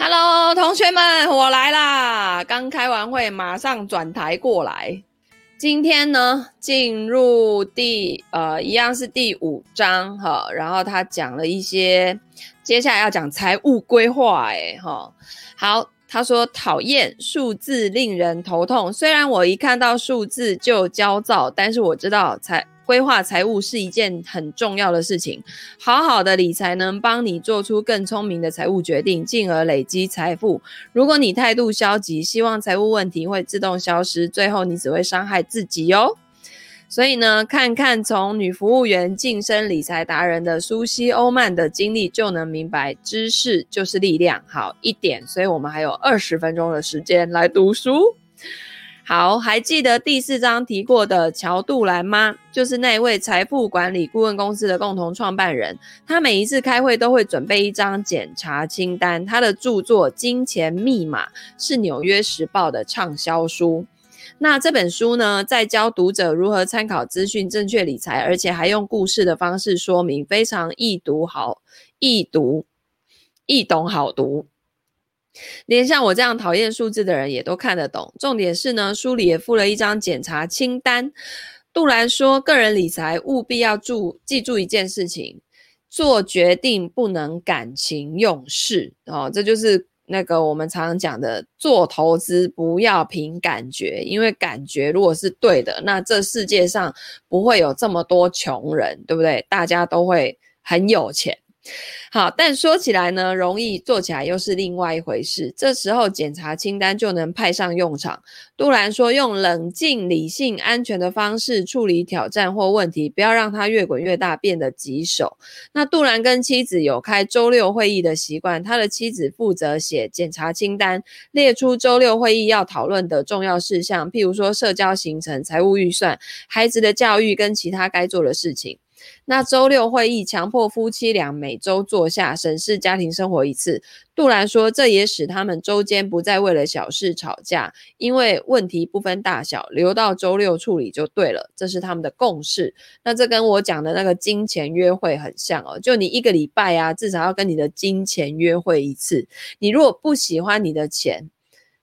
Hello，同学们，我来啦！刚开完会，马上转台过来。今天呢，进入第呃，一样是第五章哈。然后他讲了一些，接下来要讲财务规划，诶哈。好，他说讨厌数字令人头痛，虽然我一看到数字就焦躁，但是我知道财。规划财务是一件很重要的事情，好好的理财能帮你做出更聪明的财务决定，进而累积财富。如果你态度消极，希望财务问题会自动消失，最后你只会伤害自己哟。所以呢，看看从女服务员晋升理财达人的苏西欧曼的经历，就能明白知识就是力量。好一点，所以我们还有二十分钟的时间来读书。好，还记得第四章提过的乔杜兰吗？就是那位财富管理顾问公司的共同创办人。他每一次开会都会准备一张检查清单。他的著作《金钱密码》是《纽约时报》的畅销书。那这本书呢，在教读者如何参考资讯、正确理财，而且还用故事的方式说明，非常易读，好易读，易懂，好读。连像我这样讨厌数字的人也都看得懂。重点是呢，书里也附了一张检查清单。杜兰说，个人理财务必要注记住一件事情：做决定不能感情用事。哦，这就是那个我们常常讲的，做投资不要凭感觉，因为感觉如果是对的，那这世界上不会有这么多穷人，对不对？大家都会很有钱。好，但说起来呢，容易做起来又是另外一回事。这时候检查清单就能派上用场。杜兰说，用冷静、理性、安全的方式处理挑战或问题，不要让它越滚越大，变得棘手。那杜兰跟妻子有开周六会议的习惯，他的妻子负责写检查清单，列出周六会议要讨论的重要事项，譬如说社交行程、财务预算、孩子的教育跟其他该做的事情。那周六会议强迫夫妻俩每周坐下审视家庭生活一次。杜兰说，这也使他们周间不再为了小事吵架，因为问题不分大小，留到周六处理就对了。这是他们的共识。那这跟我讲的那个金钱约会很像哦，就你一个礼拜啊，至少要跟你的金钱约会一次。你如果不喜欢你的钱，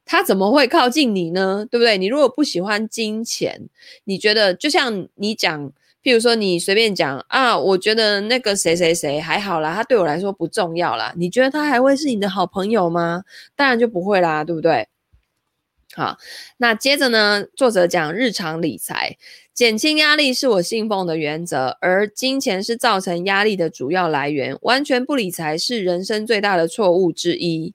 他怎么会靠近你呢？对不对？你如果不喜欢金钱，你觉得就像你讲。譬如说，你随便讲啊，我觉得那个谁谁谁还好啦，他对我来说不重要啦。你觉得他还会是你的好朋友吗？当然就不会啦，对不对？好，那接着呢，作者讲日常理财，减轻压力是我信奉的原则，而金钱是造成压力的主要来源。完全不理财是人生最大的错误之一。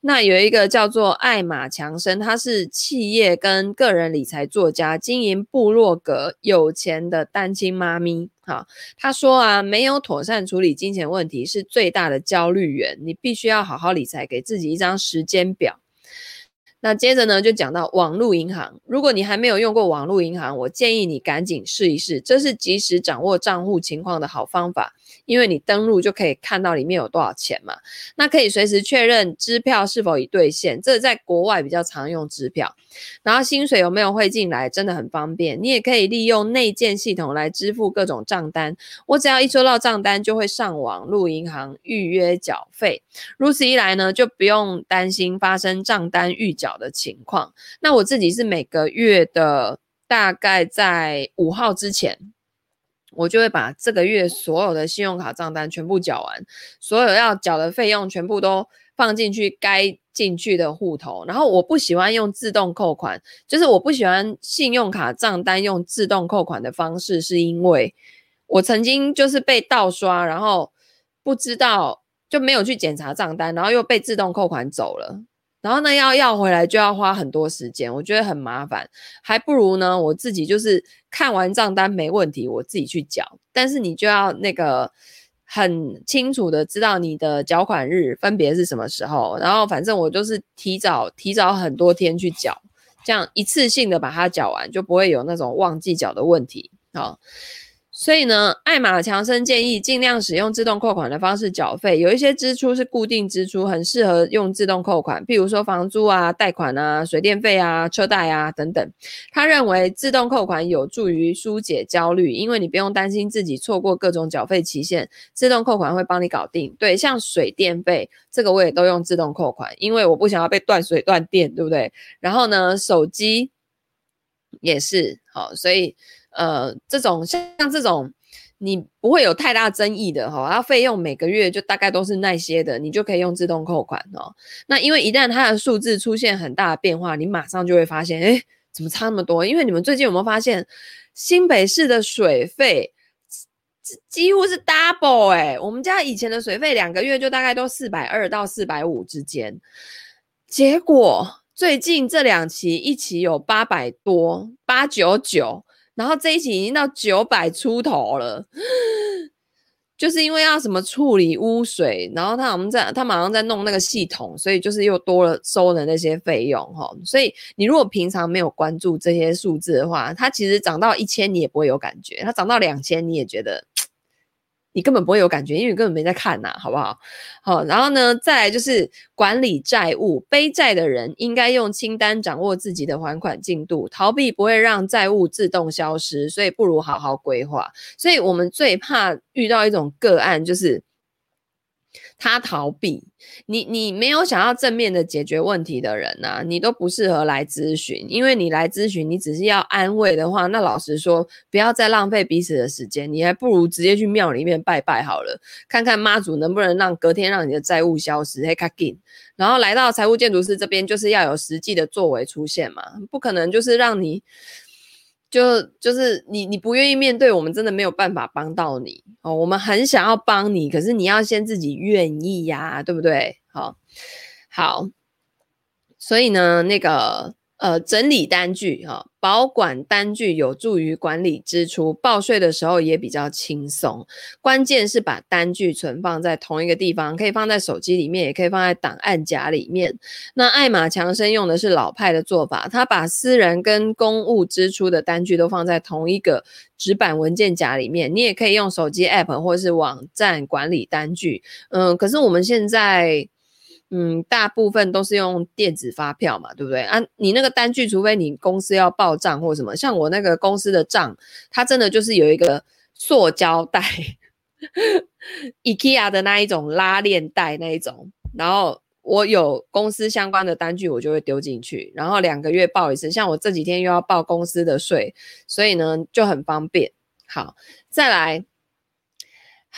那有一个叫做艾玛强生，他是企业跟个人理财作家，经营部落格，有钱的单亲妈咪。哈，他说啊，没有妥善处理金钱问题是最大的焦虑源，你必须要好好理财，给自己一张时间表。那接着呢，就讲到网络银行，如果你还没有用过网络银行，我建议你赶紧试一试，这是及时掌握账户情况的好方法。因为你登录就可以看到里面有多少钱嘛，那可以随时确认支票是否已兑现，这在国外比较常用支票。然后薪水有没有汇进来，真的很方便。你也可以利用内建系统来支付各种账单，我只要一收到账单，就会上网入银行预约缴费。如此一来呢，就不用担心发生账单预缴的情况。那我自己是每个月的大概在五号之前。我就会把这个月所有的信用卡账单全部缴完，所有要缴的费用全部都放进去该进去的户头。然后我不喜欢用自动扣款，就是我不喜欢信用卡账单用自动扣款的方式，是因为我曾经就是被盗刷，然后不知道就没有去检查账单，然后又被自动扣款走了。然后呢，要要回来就要花很多时间，我觉得很麻烦，还不如呢我自己就是看完账单没问题，我自己去缴。但是你就要那个很清楚的知道你的缴款日分别是什么时候，然后反正我就是提早提早很多天去缴，这样一次性的把它缴完，就不会有那种忘记缴的问题。好。所以呢，艾玛强生建议尽量使用自动扣款的方式缴费。有一些支出是固定支出，很适合用自动扣款，譬如说房租啊、贷款啊、水电费啊、车贷啊等等。他认为自动扣款有助于疏解焦虑，因为你不用担心自己错过各种缴费期限，自动扣款会帮你搞定。对，像水电费这个我也都用自动扣款，因为我不想要被断水断电，对不对？然后呢，手机也是好，所以。呃，这种像这种，你不会有太大争议的哈，然后费用每个月就大概都是那些的，你就可以用自动扣款哦。那因为一旦它的数字出现很大的变化，你马上就会发现，哎，怎么差那么多？因为你们最近有没有发现，新北市的水费几乎是 double 哎，我们家以前的水费两个月就大概都四百二到四百五之间，结果最近这两期一期有八百多，八九九。然后这一期已经到九百出头了，就是因为要什么处理污水，然后他好像在他马上在弄那个系统，所以就是又多了收了那些费用哈。所以你如果平常没有关注这些数字的话，它其实涨到一千你也不会有感觉，它涨到两千你也觉得。你根本不会有感觉，因为你根本没在看呐，好不好？好，然后呢，再来就是管理债务，背债的人应该用清单掌握自己的还款进度，逃避不会让债务自动消失，所以不如好好规划。所以我们最怕遇到一种个案，就是。他逃避你，你没有想要正面的解决问题的人呐、啊，你都不适合来咨询，因为你来咨询，你只是要安慰的话，那老实说，不要再浪费彼此的时间，你还不如直接去庙里面拜拜好了，看看妈祖能不能让隔天让你的债务消失，嘿卡，然后来到财务建筑师这边，就是要有实际的作为出现嘛，不可能就是让你。就就是你你不愿意面对，我们真的没有办法帮到你哦。我们很想要帮你，可是你要先自己愿意呀，对不对？好，好，所以呢，那个。呃，整理单据哈，保管单据有助于管理支出，报税的时候也比较轻松。关键是把单据存放在同一个地方，可以放在手机里面，也可以放在档案夹里面。那艾玛强生用的是老派的做法，他把私人跟公务支出的单据都放在同一个纸板文件夹里面。你也可以用手机 App 或是网站管理单据。嗯，可是我们现在。嗯，大部分都是用电子发票嘛，对不对啊？你那个单据，除非你公司要报账或什么，像我那个公司的账，它真的就是有一个塑胶袋，IKEA 的那一种拉链袋那一种，然后我有公司相关的单据，我就会丢进去，然后两个月报一次。像我这几天又要报公司的税，所以呢就很方便。好，再来。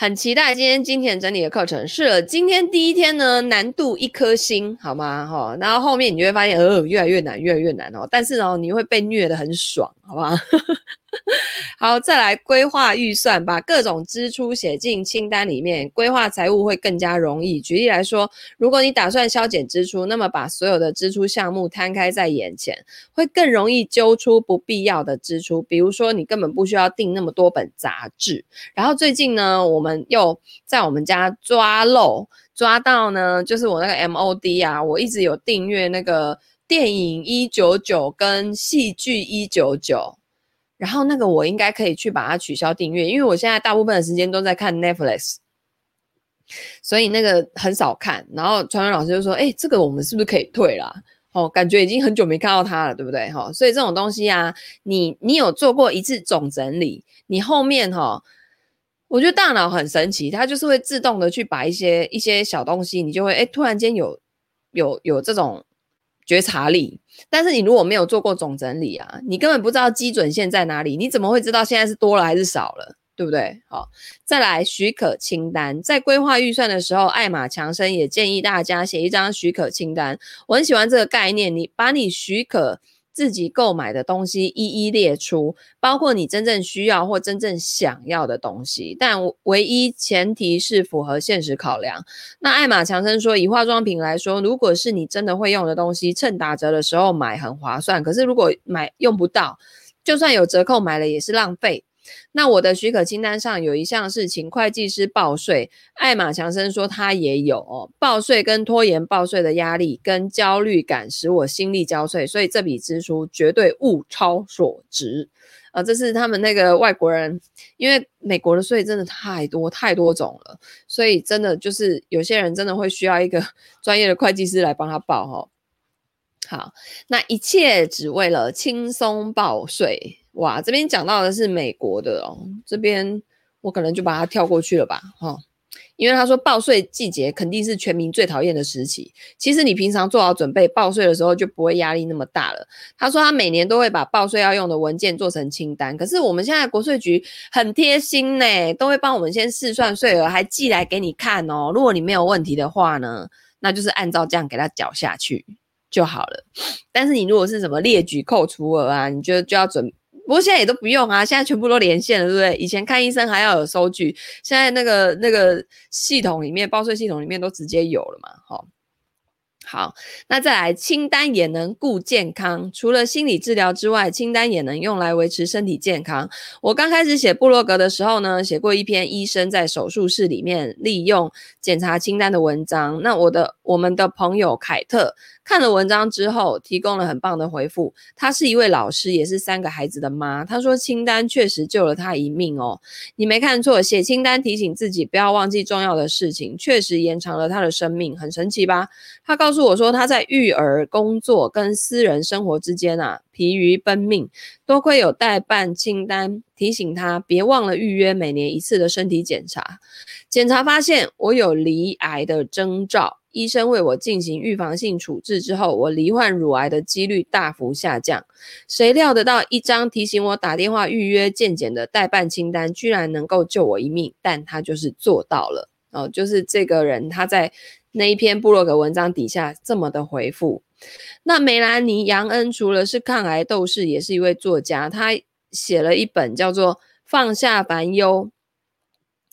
很期待今天金钱整理的课程。是，今天第一天呢，难度一颗星，好吗？哈，然后后面你就会发现，呃，越来越难，越来越难哦。但是呢，你会被虐的很爽，好不好？好，再来规划预算，把各种支出写进清单里面，规划财务会更加容易。举例来说，如果你打算削减支出，那么把所有的支出项目摊开在眼前，会更容易揪出不必要的支出。比如说，你根本不需要订那么多本杂志。然后最近呢，我们又在我们家抓漏，抓到呢，就是我那个 MOD 啊，我一直有订阅那个电影一九九跟戏剧一九九。然后那个我应该可以去把它取消订阅，因为我现在大部分的时间都在看 Netflix，所以那个很少看。然后传文老师就说：“哎，这个我们是不是可以退啦？哦，感觉已经很久没看到它了，对不对？哈、哦，所以这种东西啊，你你有做过一次总整理，你后面哈、哦，我觉得大脑很神奇，它就是会自动的去把一些一些小东西，你就会哎，突然间有有有这种。”觉察力，但是你如果没有做过总整理啊，你根本不知道基准线在哪里，你怎么会知道现在是多了还是少了，对不对？好，再来许可清单，在规划预算的时候，艾玛强生也建议大家写一张许可清单。我很喜欢这个概念，你把你许可。自己购买的东西一一列出，包括你真正需要或真正想要的东西，但唯一前提是符合现实考量。那艾玛强生说，以化妆品来说，如果是你真的会用的东西，趁打折的时候买很划算。可是如果买用不到，就算有折扣买了也是浪费。那我的许可清单上有一项是请会计师报税，艾玛强生说他也有哦。报税跟拖延报税的压力跟焦虑感使我心力交瘁，所以这笔支出绝对物超所值。啊，这是他们那个外国人，因为美国的税真的太多太多种了，所以真的就是有些人真的会需要一个 专业的会计师来帮他报哈。好，那一切只为了轻松报税。哇，这边讲到的是美国的哦，这边我可能就把它跳过去了吧，哈。因为他说报税季节肯定是全民最讨厌的时期。其实你平常做好准备，报税的时候就不会压力那么大了。他说他每年都会把报税要用的文件做成清单。可是我们现在国税局很贴心呢，都会帮我们先试算税额，还寄来给你看哦。如果你没有问题的话呢，那就是按照这样给他缴下去就好了。但是你如果是什么列举扣除额啊，你就就要准。不过现在也都不用啊，现在全部都连线了，对不对？以前看医生还要有收据，现在那个那个系统里面，报税系统里面都直接有了嘛，好。好，那再来，清单也能顾健康。除了心理治疗之外，清单也能用来维持身体健康。我刚开始写布洛格的时候呢，写过一篇医生在手术室里面利用检查清单的文章。那我的我们的朋友凯特看了文章之后，提供了很棒的回复。她是一位老师，也是三个孩子的妈。她说清单确实救了她一命哦。你没看错，写清单提醒自己不要忘记重要的事情，确实延长了她的生命，很神奇吧？她告诉。我说他在育儿、工作跟私人生活之间啊，疲于奔命，多亏有代办清单提醒他，别忘了预约每年一次的身体检查。检查发现我有离癌的征兆，医生为我进行预防性处置之后，我罹患乳癌的几率大幅下降。谁料得到一张提醒我打电话预约健检的代办清单，居然能够救我一命，但他就是做到了哦，就是这个人他在。那一篇部落格文章底下这么的回复，那梅兰妮杨恩除了是抗癌斗士，也是一位作家，他写了一本叫做《放下烦忧：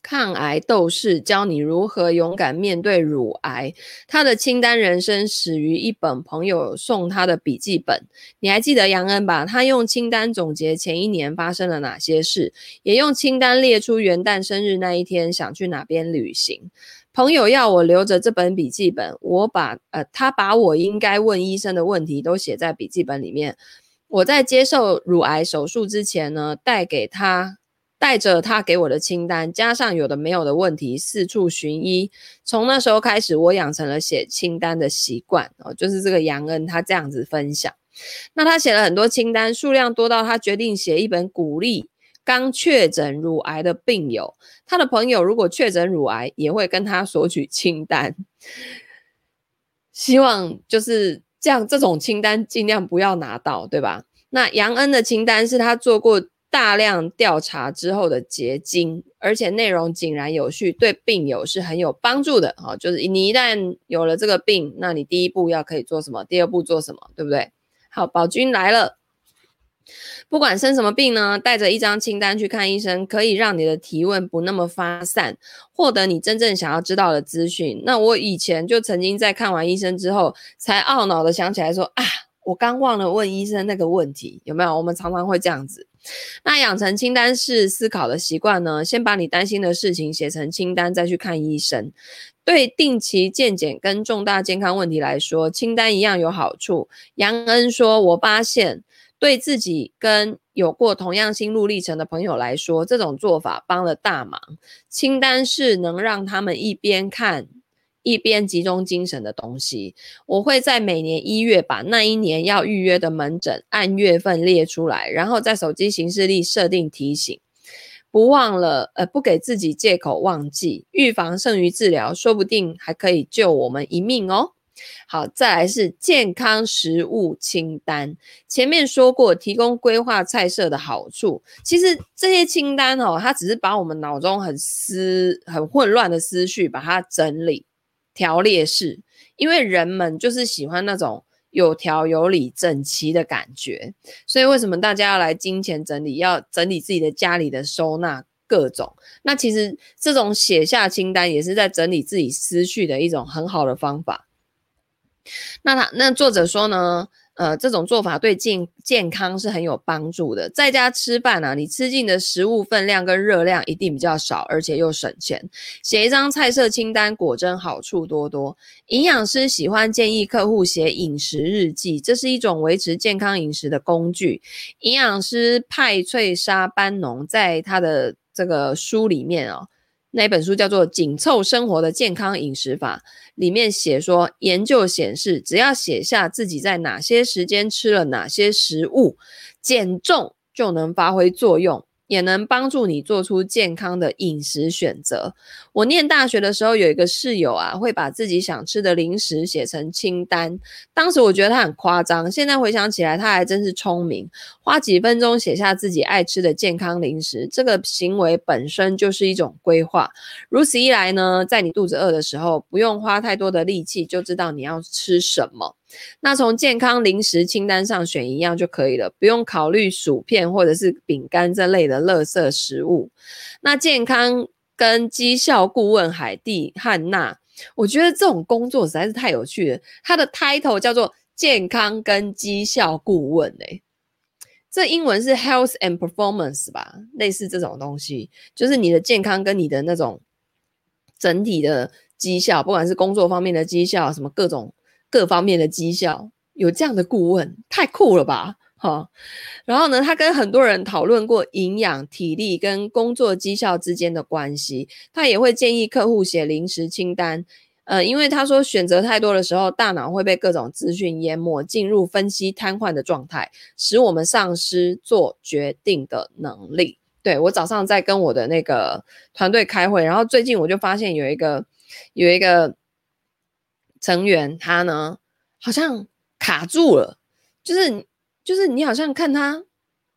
抗癌斗士教你如何勇敢面对乳癌》。他的清单人生始于一本朋友送他的笔记本，你还记得杨恩吧？他用清单总结前一年发生了哪些事，也用清单列出元旦生日那一天想去哪边旅行。朋友要我留着这本笔记本，我把呃，他把我应该问医生的问题都写在笔记本里面。我在接受乳癌手术之前呢，带给他带着他给我的清单，加上有的没有的问题，四处寻医。从那时候开始，我养成了写清单的习惯哦。就是这个杨恩他这样子分享，那他写了很多清单，数量多到他决定写一本鼓励。刚确诊乳癌的病友，他的朋友如果确诊乳癌，也会跟他索取清单。希望就是这样，这种清单尽量不要拿到，对吧？那杨恩的清单是他做过大量调查之后的结晶，而且内容井然有序，对病友是很有帮助的。好，就是你一旦有了这个病，那你第一步要可以做什么？第二步做什么？对不对？好，宝君来了。不管生什么病呢，带着一张清单去看医生，可以让你的提问不那么发散，获得你真正想要知道的资讯。那我以前就曾经在看完医生之后，才懊恼的想起来说啊，我刚忘了问医生那个问题，有没有？我们常常会这样子。那养成清单式思考的习惯呢，先把你担心的事情写成清单，再去看医生。对定期健检跟重大健康问题来说，清单一样有好处。杨恩说，我发现。对自己跟有过同样心路历程的朋友来说，这种做法帮了大忙。清单是能让他们一边看一边集中精神的东西。我会在每年一月把那一年要预约的门诊按月份列出来，然后在手机行事历设定提醒，不忘了，呃，不给自己借口忘记。预防胜于治疗，说不定还可以救我们一命哦。好，再来是健康食物清单。前面说过，提供规划菜色的好处。其实这些清单哦，它只是把我们脑中很思、很混乱的思绪，把它整理条列式。因为人们就是喜欢那种有条有理、整齐的感觉。所以为什么大家要来金钱整理，要整理自己的家里的收纳各种？那其实这种写下清单，也是在整理自己思绪的一种很好的方法。那他那作者说呢，呃，这种做法对健健康是很有帮助的。在家吃饭啊，你吃进的食物分量跟热量一定比较少，而且又省钱。写一张菜色清单，果真好处多多。营养师喜欢建议客户写饮食日记，这是一种维持健康饮食的工具。营养师派翠莎班农在他的这个书里面哦。那本书叫做《紧凑生活的健康饮食法》，里面写说，研究显示，只要写下自己在哪些时间吃了哪些食物，减重就能发挥作用。也能帮助你做出健康的饮食选择。我念大学的时候，有一个室友啊，会把自己想吃的零食写成清单。当时我觉得他很夸张，现在回想起来，他还真是聪明。花几分钟写下自己爱吃的健康零食，这个行为本身就是一种规划。如此一来呢，在你肚子饿的时候，不用花太多的力气，就知道你要吃什么。那从健康零食清单上选一样就可以了，不用考虑薯片或者是饼干这类的垃圾食物。那健康跟绩效顾问海蒂汉娜，我觉得这种工作实在是太有趣了。它的 title 叫做健康跟绩效顾问，诶，这英文是 health and performance 吧，类似这种东西，就是你的健康跟你的那种整体的绩效，不管是工作方面的绩效，什么各种。各方面的绩效，有这样的顾问，太酷了吧？哈，然后呢，他跟很多人讨论过营养、体力跟工作绩效之间的关系。他也会建议客户写零食清单，呃，因为他说选择太多的时候，大脑会被各种资讯淹没，进入分析瘫痪的状态，使我们丧失做决定的能力。对，我早上在跟我的那个团队开会，然后最近我就发现有一个有一个。成员他呢，好像卡住了，就是就是你好像看他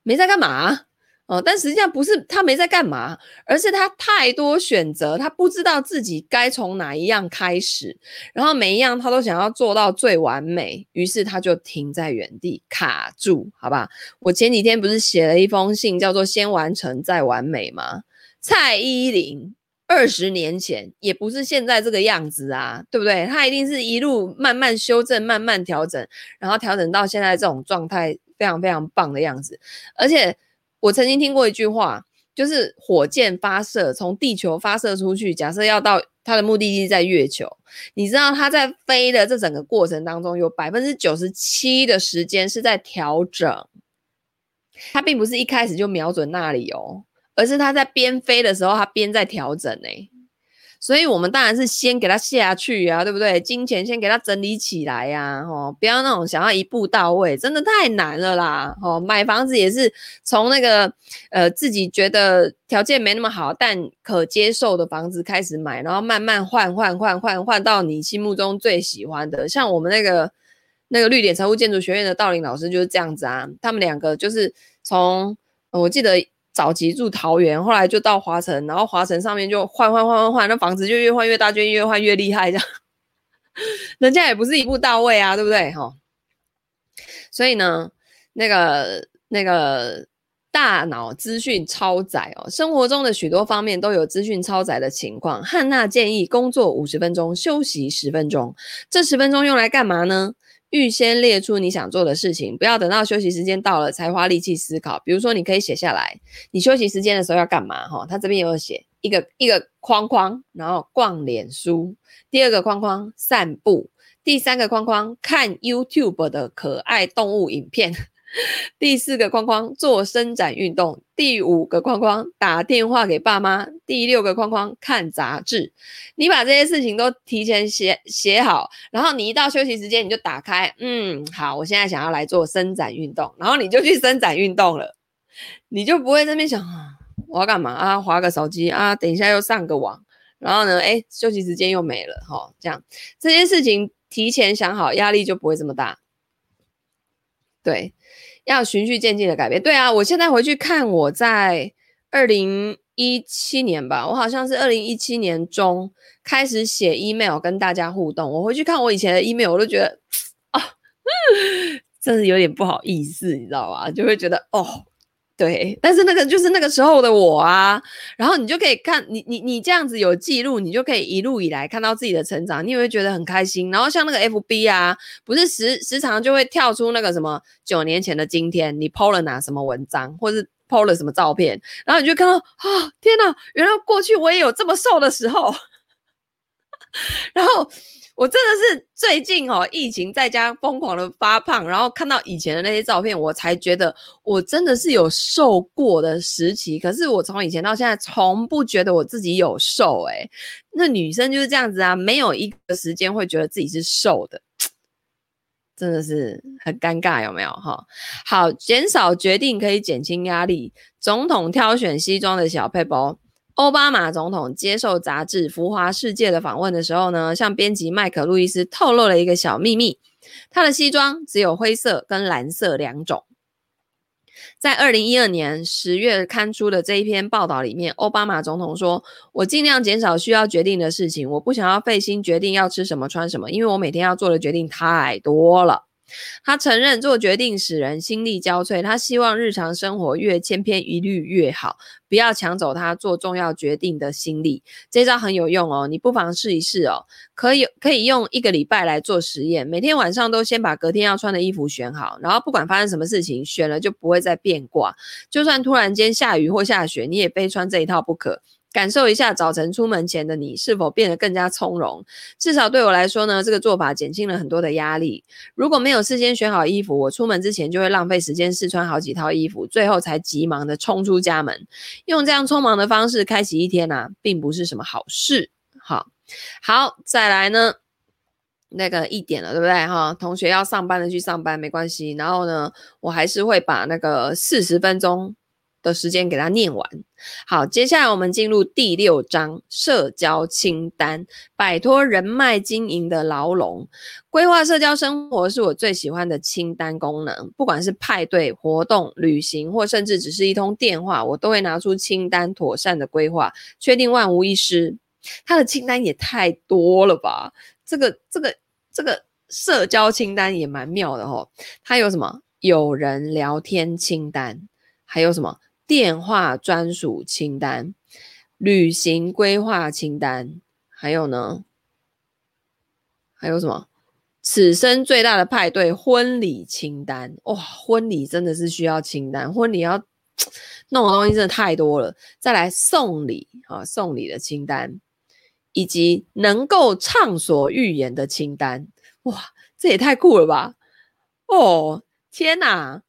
没在干嘛哦，但实际上不是他没在干嘛，而是他太多选择，他不知道自己该从哪一样开始，然后每一样他都想要做到最完美，于是他就停在原地卡住，好吧？我前几天不是写了一封信，叫做“先完成再完美”吗？蔡依林。二十年前也不是现在这个样子啊，对不对？它一定是一路慢慢修正、慢慢调整，然后调整到现在这种状态，非常非常棒的样子。而且我曾经听过一句话，就是火箭发射从地球发射出去，假设要到它的目的地在月球，你知道它在飞的这整个过程当中，有百分之九十七的时间是在调整，它并不是一开始就瞄准那里哦。而是他在边飞的时候，他边在调整呢、所以我们当然是先给他下去啊，对不对？金钱先给他整理起来呀、啊，哦，不要那种想要一步到位，真的太难了啦，哦，买房子也是从那个呃自己觉得条件没那么好但可接受的房子开始买，然后慢慢换换换换换到你心目中最喜欢的，像我们那个那个绿点财务建筑学院的道林老师就是这样子啊，他们两个就是从、我记得。早期住桃园，后来就到华城，然后华城上面就换换换换换，那房子就越换越大，就越换越厉害，这样。人家也不是一步到位啊，对不对？哈。所以呢，那个那个大脑资讯超载哦，生活中的许多方面都有资讯超载的情况。汉娜建议工作五十分钟，休息十分钟，这十分钟用来干嘛呢？预先列出你想做的事情，不要等到休息时间到了才花力气思考。比如说，你可以写下来，你休息时间的时候要干嘛？哈，他这边有写一个一个框框，然后逛脸书；第二个框框散步；第三个框框看 YouTube 的可爱动物影片。第四个框框做伸展运动，第五个框框打电话给爸妈，第六个框框看杂志。你把这些事情都提前写写好，然后你一到休息时间你就打开，嗯，好，我现在想要来做伸展运动，然后你就去伸展运动了，你就不会在那边想啊，我要干嘛啊？滑个手机啊，等一下又上个网，然后呢，诶，休息时间又没了，哈，这样这些事情提前想好，压力就不会这么大，对。要循序渐进的改变，对啊，我现在回去看我在二零一七年吧，我好像是二零一七年中开始写 email 跟大家互动。我回去看我以前的 email，我都觉得 啊，真是有点不好意思，你知道吧？就会觉得哦，对，但是那个就是那个时候的我啊，然后你就可以看你你你这样子有记录，你就可以一路以来看到自己的成长，你也会觉得很开心。然后像那个 FB 啊，不是时时常就会跳出那个什么九年前的今天，你 PO 了哪什么文章，或是 PO 了什么照片，然后你就看到啊，天哪，原来过去我也有这么瘦的时候，然后。我真的是最近哦，疫情在家疯狂的发胖，然后看到以前的那些照片，我才觉得我真的是有瘦过的时期。可是我从以前到现在，从不觉得我自己有瘦诶。那女生就是这样子啊，没有一个时间会觉得自己是瘦的，真的是很尴尬，有没有哈？好，减少决定可以减轻压力，总统挑选西装的小配包。欧巴马总统接受杂志《浮华世界》的访问的时候呢，向编辑麦可·路易斯透露了一个小秘密：他的西装只有灰色跟蓝色两种。在二零一二年十月刊出的这一篇报道里面，奥巴马总统说：“我尽量减少需要决定的事情，我不想要费心决定要吃什么、穿什么，因为我每天要做的决定太多了。”他承认做决定使人心力交瘁，他希望日常生活越千篇一律越好，不要抢走他做重要决定的心力。这招很有用哦，你不妨试一试哦。可以可以用一个礼拜来做实验，每天晚上都先把隔天要穿的衣服选好，然后不管发生什么事情，选了就不会再变卦。就算突然间下雨或下雪，你也非穿这一套不可。感受一下早晨出门前的你是否变得更加从容。至少对我来说呢，这个做法减轻了很多的压力。如果没有事先选好衣服，我出门之前就会浪费时间试穿好几套衣服，最后才急忙的冲出家门。用这样匆忙的方式开启一天啊，并不是什么好事。好，好，再来呢，那个一点了，对不对？哈，同学要上班的去上班没关系。然后呢，我还是会把那个四十分钟。的时间给他念完。好，接下来我们进入第六章社交清单，摆脱人脉经营的牢笼。规划社交生活是我最喜欢的清单功能。不管是派对、活动、旅行，或甚至只是一通电话，我都会拿出清单，妥善的规划，确定万无一失。他的清单也太多了吧？这个、这个、这个社交清单也蛮妙的哦。他有什么？有人聊天清单，还有什么？电话专属清单、旅行规划清单，还有呢？还有什么？此生最大的派对婚礼清单。哇，婚礼真的是需要清单，婚礼要 弄的东西真的太多了。再来送礼啊，送礼的清单，以及能够畅所欲言的清单。哇，这也太酷了吧！哦，天哪！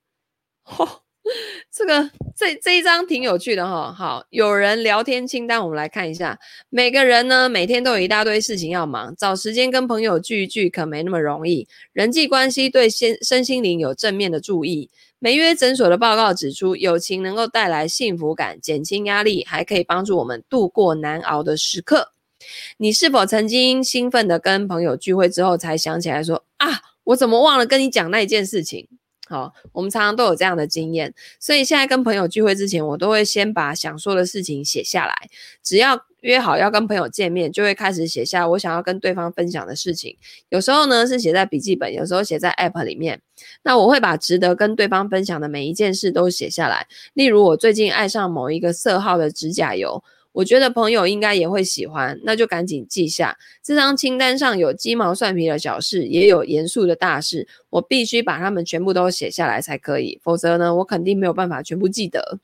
哦 这个这这一张挺有趣的哈，好，有人聊天清单，我们来看一下。每个人呢，每天都有一大堆事情要忙，找时间跟朋友聚一聚可没那么容易。人际关系对身身心灵有正面的注意。梅约诊所的报告指出，友情能够带来幸福感，减轻压力，还可以帮助我们度过难熬的时刻。你是否曾经兴奋的跟朋友聚会之后，才想起来说啊，我怎么忘了跟你讲那件事情？好，我们常常都有这样的经验，所以现在跟朋友聚会之前，我都会先把想说的事情写下来。只要约好要跟朋友见面，就会开始写下我想要跟对方分享的事情。有时候呢是写在笔记本，有时候写在 App 里面。那我会把值得跟对方分享的每一件事都写下来。例如，我最近爱上某一个色号的指甲油。我觉得朋友应该也会喜欢，那就赶紧记下。这张清单上有鸡毛蒜皮的小事，也有严肃的大事，我必须把它们全部都写下来才可以，否则呢，我肯定没有办法全部记得。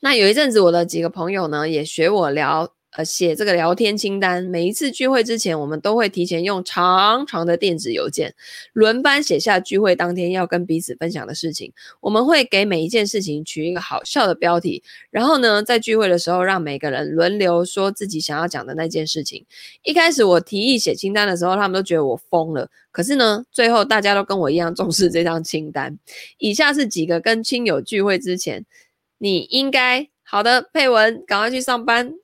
那有一阵子，我的几个朋友呢，也学我聊。呃，写这个聊天清单，每一次聚会之前，我们都会提前用长长的电子邮件，轮班写下聚会当天要跟彼此分享的事情。我们会给每一件事情取一个好笑的标题，然后呢，在聚会的时候，让每个人轮流说自己想要讲的那件事情。一开始我提议写清单的时候，他们都觉得我疯了。可是呢，最后大家都跟我一样重视这张清单。以下是几个跟亲友聚会之前，你应该好的，配文，赶快去上班。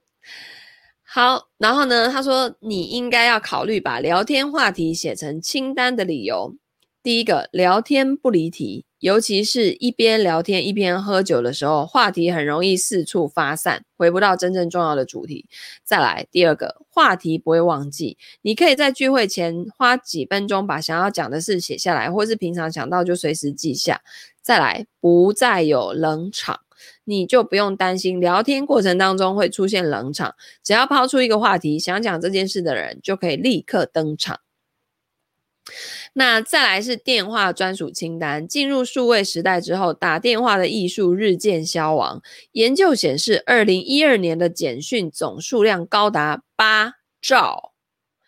好，然后呢，他说你应该要考虑把聊天话题写成清单的理由。第一个，聊天不离题，尤其是一边聊天一边喝酒的时候，话题很容易四处发散，回不到真正重要的主题。再来，第二个，话题不会忘记，你可以在聚会前花几分钟把想要讲的事写下来，或是平常想到就随时记下。再来，不再有冷场，你就不用担心聊天过程当中会出现冷场，只要抛出一个话题，想讲这件事的人就可以立刻登场。那再来是电话专属清单。进入数位时代之后，打电话的艺术日渐消亡。研究显示，二零一二年的简讯总数量高达八兆。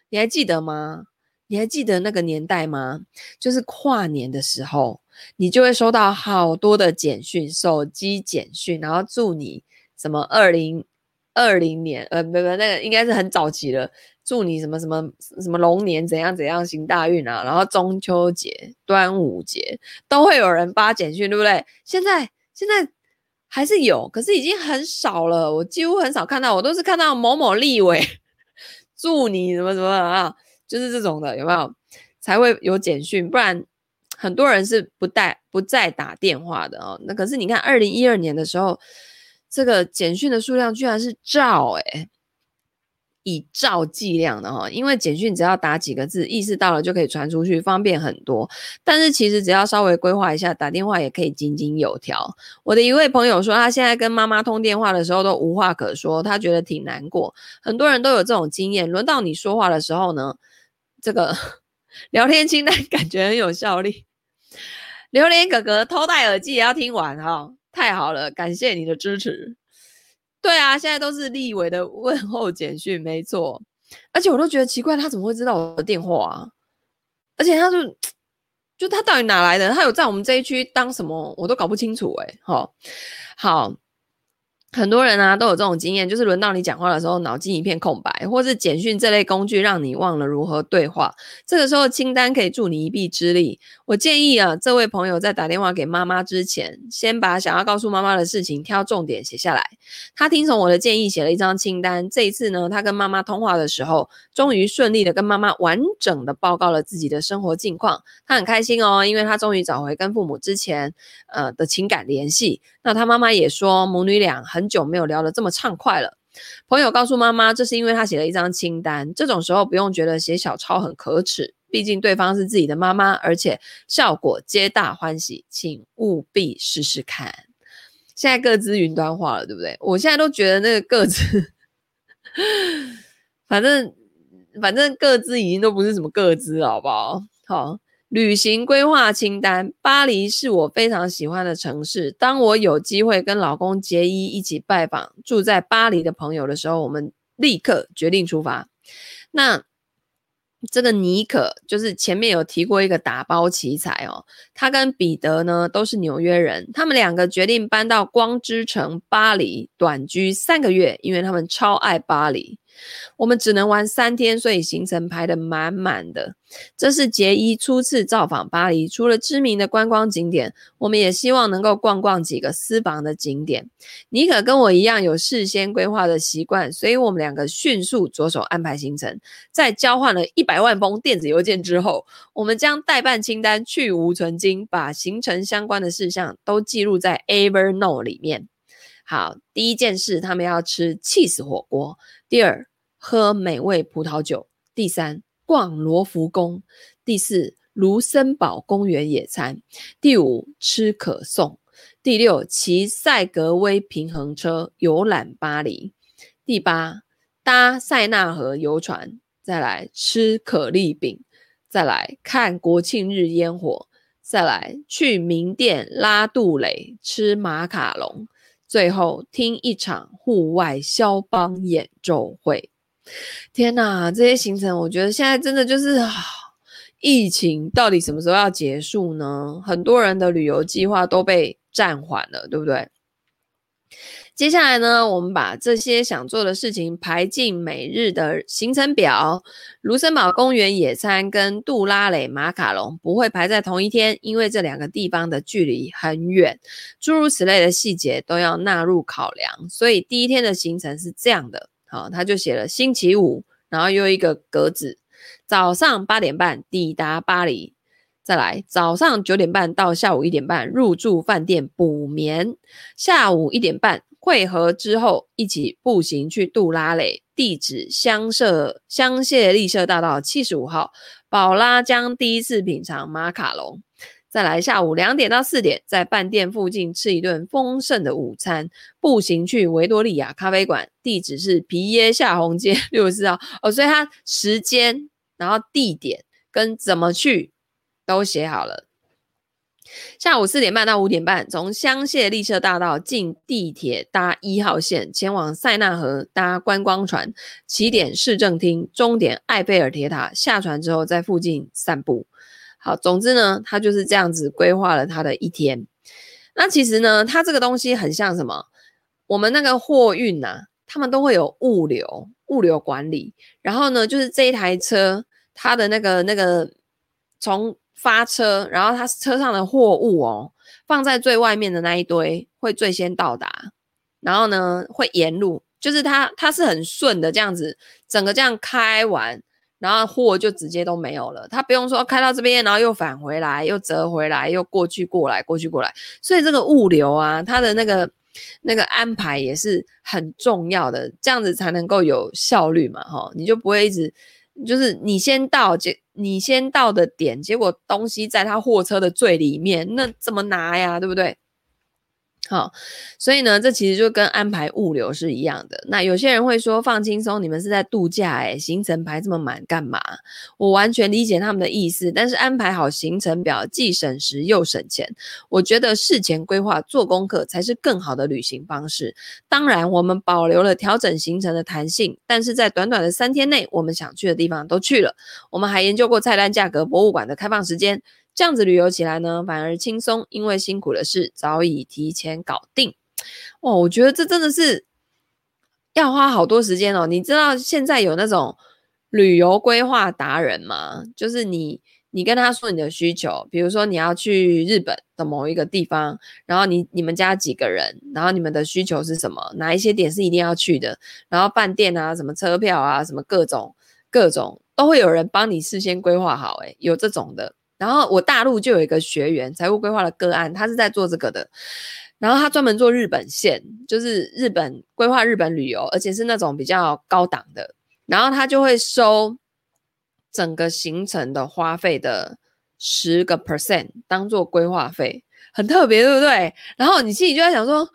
你还记得吗？你还记得那个年代吗？就是跨年的时候，你就会收到好多的简讯，手机简讯，然后祝你什么二零二零年，呃，不不，那个应该是很早期了。祝你什么什么什么龙年怎样怎样行大运啊！然后中秋节、端午节都会有人发简讯，对不对？现在现在还是有，可是已经很少了。我几乎很少看到，我都是看到某某立委 祝你什么什么啊，就是这种的，有没有？才会有简讯，不然很多人是不带不再打电话的哦。那可是你看，二零一二年的时候，这个简讯的数量居然是兆诶。以兆计量的哈，因为简讯只要打几个字，意识到了就可以传出去，方便很多。但是其实只要稍微规划一下，打电话也可以井井有条。我的一位朋友说，他现在跟妈妈通电话的时候都无话可说，他觉得挺难过。很多人都有这种经验，轮到你说话的时候呢，这个聊天清单 感觉很有效力。榴莲哥哥偷戴耳机也要听完哈，太好了，感谢你的支持。对啊，现在都是立委的问候简讯，没错。而且我都觉得奇怪，他怎么会知道我的电话啊？而且他就就他到底哪来的？他有在我们这一区当什么？我都搞不清楚哎。好，好。很多人啊都有这种经验，就是轮到你讲话的时候，脑筋一片空白，或是简讯这类工具让你忘了如何对话。这个时候清单可以助你一臂之力。我建议啊，这位朋友在打电话给妈妈之前，先把想要告诉妈妈的事情挑重点写下来。他听从我的建议，写了一张清单。这一次呢，他跟妈妈通话的时候，终于顺利的跟妈妈完整的报告了自己的生活近况。他很开心哦，因为他终于找回跟父母之前呃的情感联系。那他妈妈也说，母女俩很很久没有聊得这么畅快了。朋友告诉妈妈，这是因为他写了一张清单。这种时候不用觉得写小抄很可耻，毕竟对方是自己的妈妈，而且效果皆大欢喜，请务必试试看。现在各自云端化了，对不对？我现在都觉得那个各自，反正反正各自已经都不是什么各自，好不好？好。旅行规划清单：巴黎是我非常喜欢的城市。当我有机会跟老公杰伊一起拜访住在巴黎的朋友的时候，我们立刻决定出发。那这个妮可就是前面有提过一个打包奇才哦，他跟彼得呢都是纽约人，他们两个决定搬到光之城巴黎短居三个月，因为他们超爱巴黎。我们只能玩三天，所以行程排得满满的。这是杰伊初次造访巴黎，除了知名的观光景点，我们也希望能够逛逛几个私房的景点。妮可跟我一样有事先规划的习惯，所以我们两个迅速着手安排行程。在交换了一百万封电子邮件之后，我们将待办清单去无存菁，把行程相关的事项都记录在 Evernote 里面。好，第一件事，他们要吃起司火锅。第二，喝美味葡萄酒。第三，逛罗浮宫。第四，卢森堡公园野餐。第五，吃可颂。第六，骑赛格威平衡车游览巴黎。第八，搭塞纳河游船。再来吃可丽饼。再来看国庆日烟火。再来去名店拉杜蕾吃马卡龙。最后听一场户外肖邦演奏会，天哪！这些行程我觉得现在真的就是，疫情到底什么时候要结束呢？很多人的旅游计划都被暂缓了，对不对？接下来呢，我们把这些想做的事情排进每日的行程表。卢森堡公园野餐跟杜拉雷马卡龙不会排在同一天，因为这两个地方的距离很远，诸如此类的细节都要纳入考量。所以第一天的行程是这样的，好，他就写了星期五，然后又一个格子，早上八点半抵达巴黎。再来，早上九点半到下午一点半入住饭店补眠，下午一点半会合之后一起步行去杜拉蕾，地址香榭香榭丽舍大道七十五号。宝拉将第一次品尝马卡龙。再来，下午两点到四点在饭店附近吃一顿丰盛的午餐，步行去维多利亚咖啡馆，地址是皮耶夏红街六十四号。哦，所以它时间，然后地点跟怎么去。都写好了。下午四点半到五点半，从香榭丽舍大道进地铁搭一号线前往塞纳河，搭观光船，起点市政厅，终点埃菲尔铁塔。下船之后在附近散步。好，总之呢，他就是这样子规划了他的一天。那其实呢，他这个东西很像什么？我们那个货运呐、他们都会有物流、物流管理。然后呢，就是这一台车，它的那个那个从发车，然后它车上的货物哦，放在最外面的那一堆会最先到达，然后呢会沿路，就是它它是很顺的这样子，整个这样开完，然后货就直接都没有了，它不用说开到这边，然后又返回来，又折回来，又过去过来，过去过来，所以这个物流啊，它的那个那个安排也是很重要的，这样子才能够有效率嘛，哈，你就不会一直。就是你先到，结你先到的点，结果东西在他货车的最里面，那怎么拿呀？对不对？好，所以呢，这其实就跟安排物流是一样的。那有些人会说放轻松，你们是在度假诶，行程排这么满干嘛？我完全理解他们的意思，但是安排好行程表既省时又省钱。我觉得事前规划做功课才是更好的旅行方式。当然，我们保留了调整行程的弹性，但是在短短的三天内，我们想去的地方都去了。我们还研究过菜单价格、博物馆的开放时间。这样子旅游起来呢，反而轻松，因为辛苦的事早已提前搞定。哇，我觉得这真的是要花好多时间哦。你知道现在有那种旅游规划达人吗？就是你，你跟他说你的需求，比如说你要去日本的某一个地方，然后你你们家几个人，然后你们的需求是什么？哪一些点是一定要去的？然后饭店啊，什么车票啊，什么各种各种都会有人帮你事先规划好。诶，有这种的。然后我大陆就有一个学员，财务规划的个案，他是在做这个的。然后他专门做日本线，就是日本规划日本旅游，而且是那种比较高档的。然后他就会收整个行程的花费的十个 percent 当做规划费，很特别，对不对？然后你心里就在想说，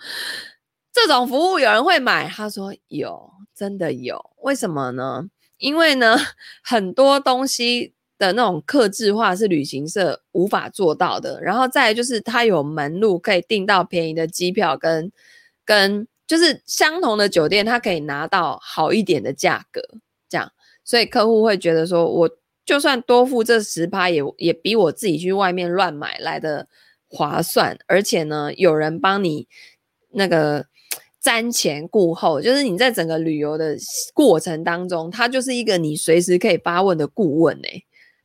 这种服务有人会买？他说有，真的有。为什么呢？因为呢，很多东西。的那种客制化是旅行社无法做到的，然后再来就是它有门路可以订到便宜的机票跟，跟就是相同的酒店，它可以拿到好一点的价格，这样，所以客户会觉得说，我就算多付这十趴，也也比我自己去外面乱买来的划算，而且呢，有人帮你那个瞻前顾后，就是你在整个旅游的过程当中，他就是一个你随时可以发问的顾问呢、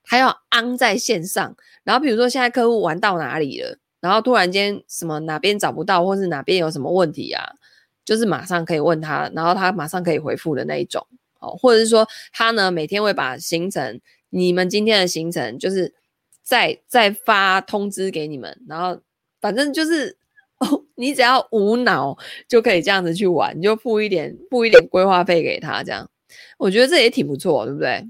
还要安在线上，然后比如说现在客户玩到哪里了，然后突然间什么哪边找不到，或是哪边有什么问题啊，就是马上可以问他，然后他马上可以回复的那一种，哦，或者是说他呢每天会把行程，你们今天的行程就是再再发通知给你们，然后反正就是哦，你只要无脑就可以这样子去玩，你就付一点付一点规划费给他，这样。我觉得这也挺不错，对不对？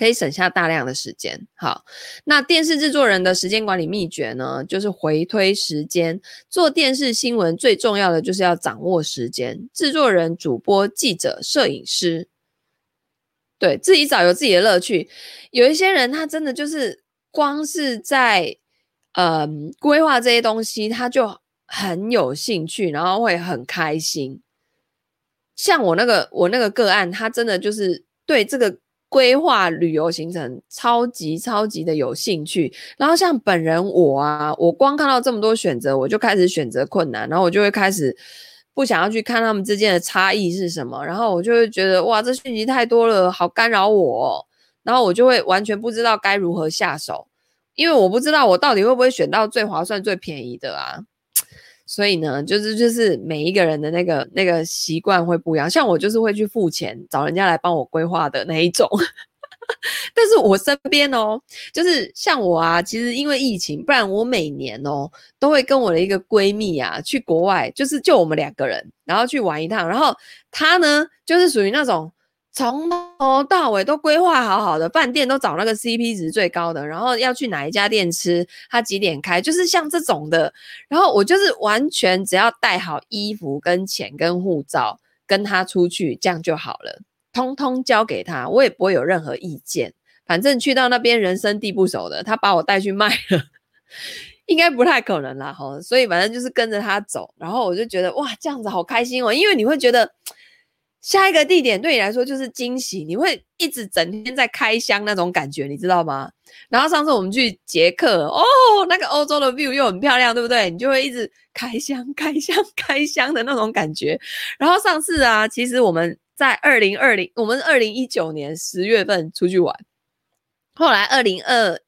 可以省下大量的时间。好，那电视制作人的时间管理秘诀呢，就是回推时间。做电视新闻最重要的就是要掌握时间。制作人、主播、记者、摄影师，对，自己找有自己的乐趣。有一些人他真的就是光是在嗯规划这些东西，他就很有兴趣，然后会很开心。像我那个我那个个案，他真的就是对这个。规划旅游行程超级超级的有兴趣，然后像本人我啊，我光看到这么多选择，我就开始选择困难，然后我就会开始不想要去看他们之间的差异是什么，然后我就会觉得哇，这讯息太多了，好干扰我，然后我就会完全不知道该如何下手，因为我不知道我到底会不会选到最划算、最便宜的啊。所以呢，就是就是每一个人的那个那个习惯会不一样，像我就是会去付钱找人家来帮我规划的那一种，但是我身边哦，就是像我啊，其实因为疫情，不然我每年哦都会跟我的一个闺蜜啊去国外，就是就我们两个人，然后去玩一趟。然后她呢，就是属于那种从头到尾都规划好好的，饭店都找那个 CP 值最高的，然后要去哪一家店吃，他几点开，就是像这种的。然后我就是完全只要带好衣服、跟钱、跟护照，跟他出去，这样就好了。通通交给他，我也不会有任何意见。反正去到那边人生地不熟的，他把我带去卖了，应该不太可能啦齁。所以反正就是跟着他走，然后我就觉得哇，这样子好开心哦，因为你会觉得下一个地点对你来说就是惊喜，你会一直整天在开箱那种感觉，你知道吗？然后上次我们去捷克，哦，那个欧洲的 view 又很漂亮，对不对？你就会一直开箱、开箱、开箱的那种感觉。然后上次啊，其实我们。在二零二零，我们二零一九年十月份出去玩，后来二零二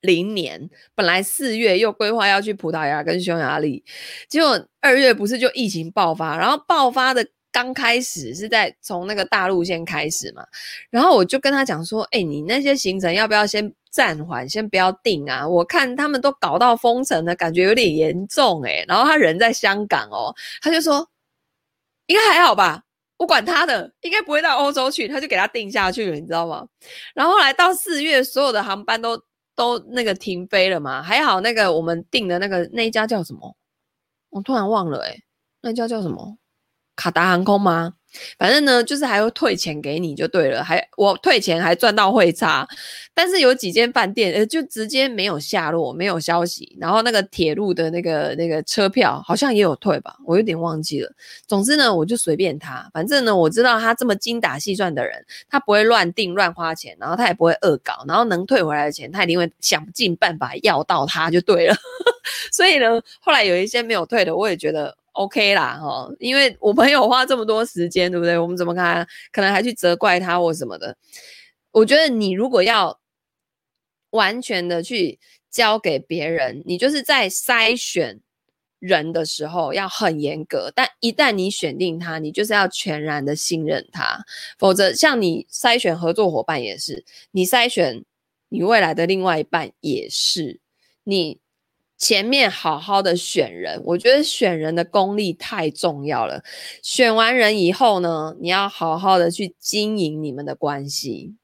零年本来四月又规划要去葡萄牙跟匈牙利，结果二月不是就疫情爆发，然后爆发的刚开始是在从那个大陆先开始嘛，然后我就跟他讲说，哎、你那些行程要不要先暂缓，先不要定啊？我看他们都搞到封城的感觉有点严重哎、然后他人在香港哦，他就说应该还好吧。我管他的，应该不会到欧洲去，他就给他定下去了，你知道吗？然后后来到四月，所有的航班都都那个停飞了嘛，还好那个我们订的那个那一家叫什么？我突然忘了、欸，诶那家叫什么？卡达航空吗？反正呢，就是还会退钱给你就对了，还我退钱还赚到汇差，但是有几间饭店呃就直接没有下落，没有消息，然后那个铁路的那个那个车票好像也有退吧，我有点忘记了。总之呢，我就随便他，反正呢，我知道他这么精打细算的人，他不会乱订乱花钱，然后他也不会恶搞，然后能退回来的钱，他一定会想尽办法要到他就对了。所以呢，后来有一些没有退的，我也觉得。OK 啦，哈，因为我朋友花这么多时间，对不对？我们怎么看？可能还去责怪他或什么的。我觉得你如果要完全的去交给别人，你就是在筛选人的时候要很严格。但一旦你选定他，你就是要全然的信任他。否则，像你筛选合作伙伴也是，你筛选你未来的另外一半也是你。前面好好的选人，我觉得选人的功力太重要了。选完人以后呢，你要好好的去经营你们的关系，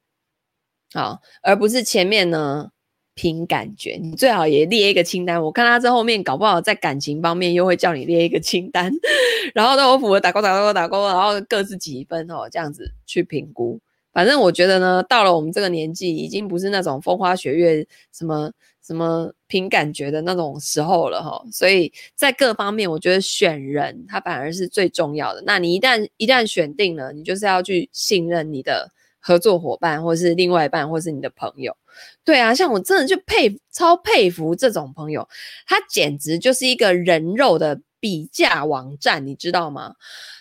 好，而不是前面呢凭感觉。你最好也列一个清单。我看他这后面搞不好在感情方面又会叫你列一个清单，然后都我符合打勾打勾打勾，然后各自几分哦，这样子去评估。反正我觉得呢，到了我们这个年纪，已经不是那种风花雪月什么。什么凭感觉的那种时候了哈，所以在各方面，我觉得选人他反而是最重要的。那你一旦一旦选定了，你就是要去信任你的合作伙伴，或是另外一半，或是你的朋友。对啊，像我真的就佩超佩服这种朋友，他简直就是一个人肉的比价网站，你知道吗？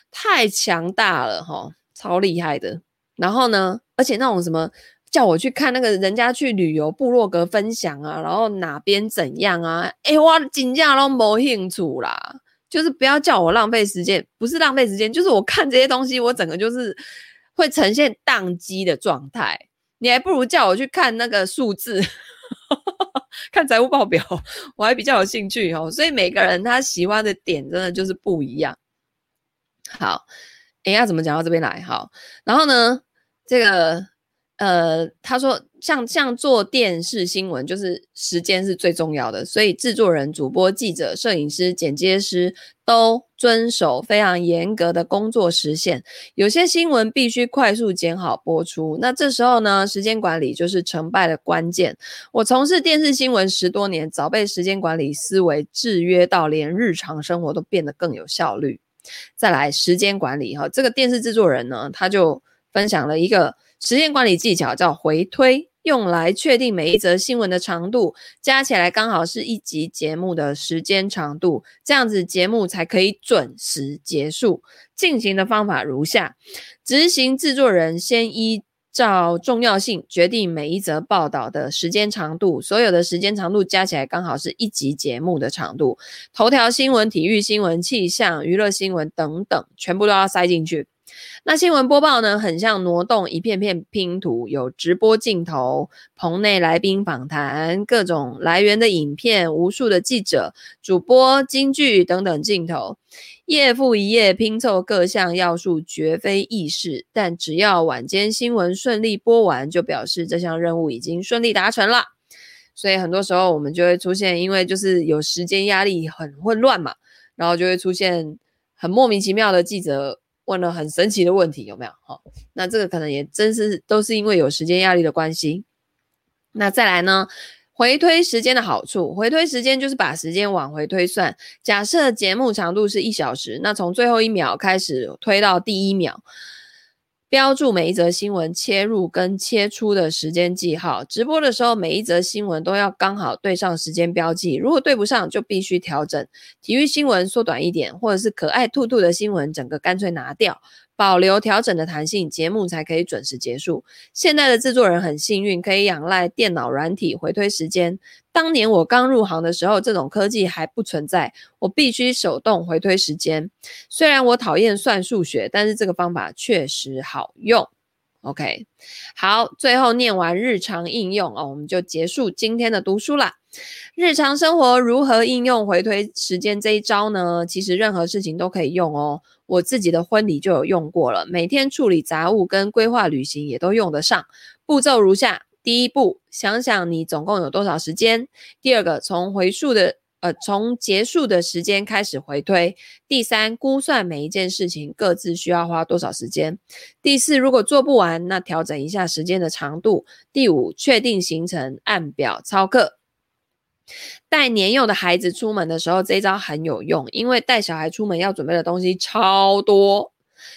太强大了哈，超厉害的。然后呢，而且那种什么。叫我去看那个人家去旅游部落格分享啊，然后哪边怎样啊？哎，我真的都没兴趣啦，就是不要叫我浪费时间，不是浪费时间，就是我看这些东西，我整个就是会呈现宕机的状态。你还不如叫我去看那个数字，看财务报表，我还比较有兴趣哦。所以每个人他喜欢的点真的就是不一样。好，哎，要怎么讲到这边来？好，然后呢，这个。呃，他说像像做电视新闻，就是时间是最重要的，所以制作人、主播、记者、摄影师、剪接师都遵守非常严格的工作时限。有些新闻必须快速剪好播出，那这时候呢，时间管理就是成败的关键。我从事电视新闻十多年，早被时间管理思维制约到，连日常生活都变得更有效率。再来，时间管理哈，这个电视制作人呢，他就分享了一个。时间管理技巧叫回推，用来确定每一则新闻的长度，加起来刚好是一集节目的时间长度，这样子节目才可以准时结束。进行的方法如下：执行制作人先依照重要性决定每一则报道的时间长度，所有的时间长度加起来刚好是一集节目的长度。头条新闻、体育新闻、气象、娱乐新闻等等，全部都要塞进去。那新闻播报呢，很像挪动一片片拼图，有直播镜头、棚内来宾访谈、各种来源的影片、无数的记者、主播、京剧等等镜头，夜复一夜拼凑各项要素，绝非易事。但只要晚间新闻顺利播完，就表示这项任务已经顺利达成了。所以很多时候我们就会出现，因为就是有时间压力很混乱嘛，然后就会出现很莫名其妙的记者。问了很神奇的问题，有没有？好，那这个可能也真是都是因为有时间压力的关系。那再来呢？回推时间的好处，回推时间就是把时间往回推算。假设节目长度是一小时，那从最后一秒开始推到第一秒。标注每一则新闻切入跟切出的时间记号，直播的时候每一则新闻都要刚好对上时间标记，如果对不上就必须调整。体育新闻缩短一点，或者是可爱兔兔的新闻整个干脆拿掉。保留调整的弹性，节目才可以准时结束。现在的制作人很幸运，可以仰赖电脑软体回推时间。当年我刚入行的时候，这种科技还不存在，我必须手动回推时间。虽然我讨厌算数学，但是这个方法确实好用。OK，好，最后念完日常应用哦，我们就结束今天的读书啦。日常生活如何应用回推时间这一招呢？其实任何事情都可以用哦。我自己的婚礼就有用过了，每天处理杂物跟规划旅行也都用得上。步骤如下：第一步，想想你总共有多少时间；第二个，从回溯的呃从结束的时间开始回推；第三，估算每一件事情各自需要花多少时间；第四，如果做不完，那调整一下时间的长度；第五，确定行程，按表操课。带年幼的孩子出门的时候，这一招很有用，因为带小孩出门要准备的东西超多，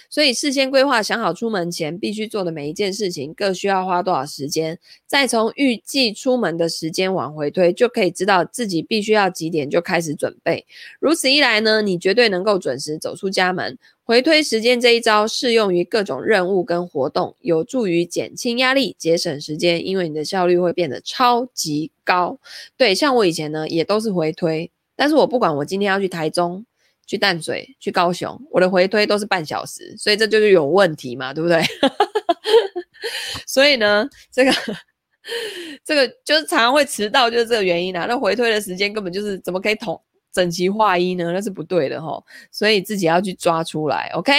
所以事先规划，想好出门前必须做的每一件事情各需要花多少时间，再从预计出门的时间往回推，就可以知道自己必须要几点就开始准备。如此一来呢，你绝对能够准时走出家门。回推时间这一招适用于各种任务跟活动，有助于减轻压力、节省时间，因为你的效率会变得超级高。对，像我以前呢，也都是回推，但是我不管我今天要去台中、去淡水、去高雄，我的回推都是半小时，所以这就是有问题嘛，对不对？所以呢，这个这个就是常常会迟到，就是这个原因啊。那回推的时间根本就是怎么可以统？整齐划一呢，那是不对的齁，所以自己要去抓出来。OK，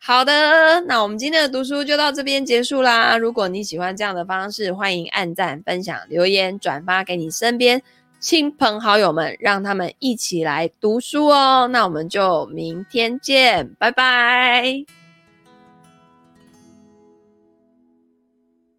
好的，那我们今天的读书就到这边结束啦。如果你喜欢这样的方式，欢迎按赞、分享、留言、转发给你身边亲朋好友们，让他们一起来读书哦。那我们就明天见，拜拜。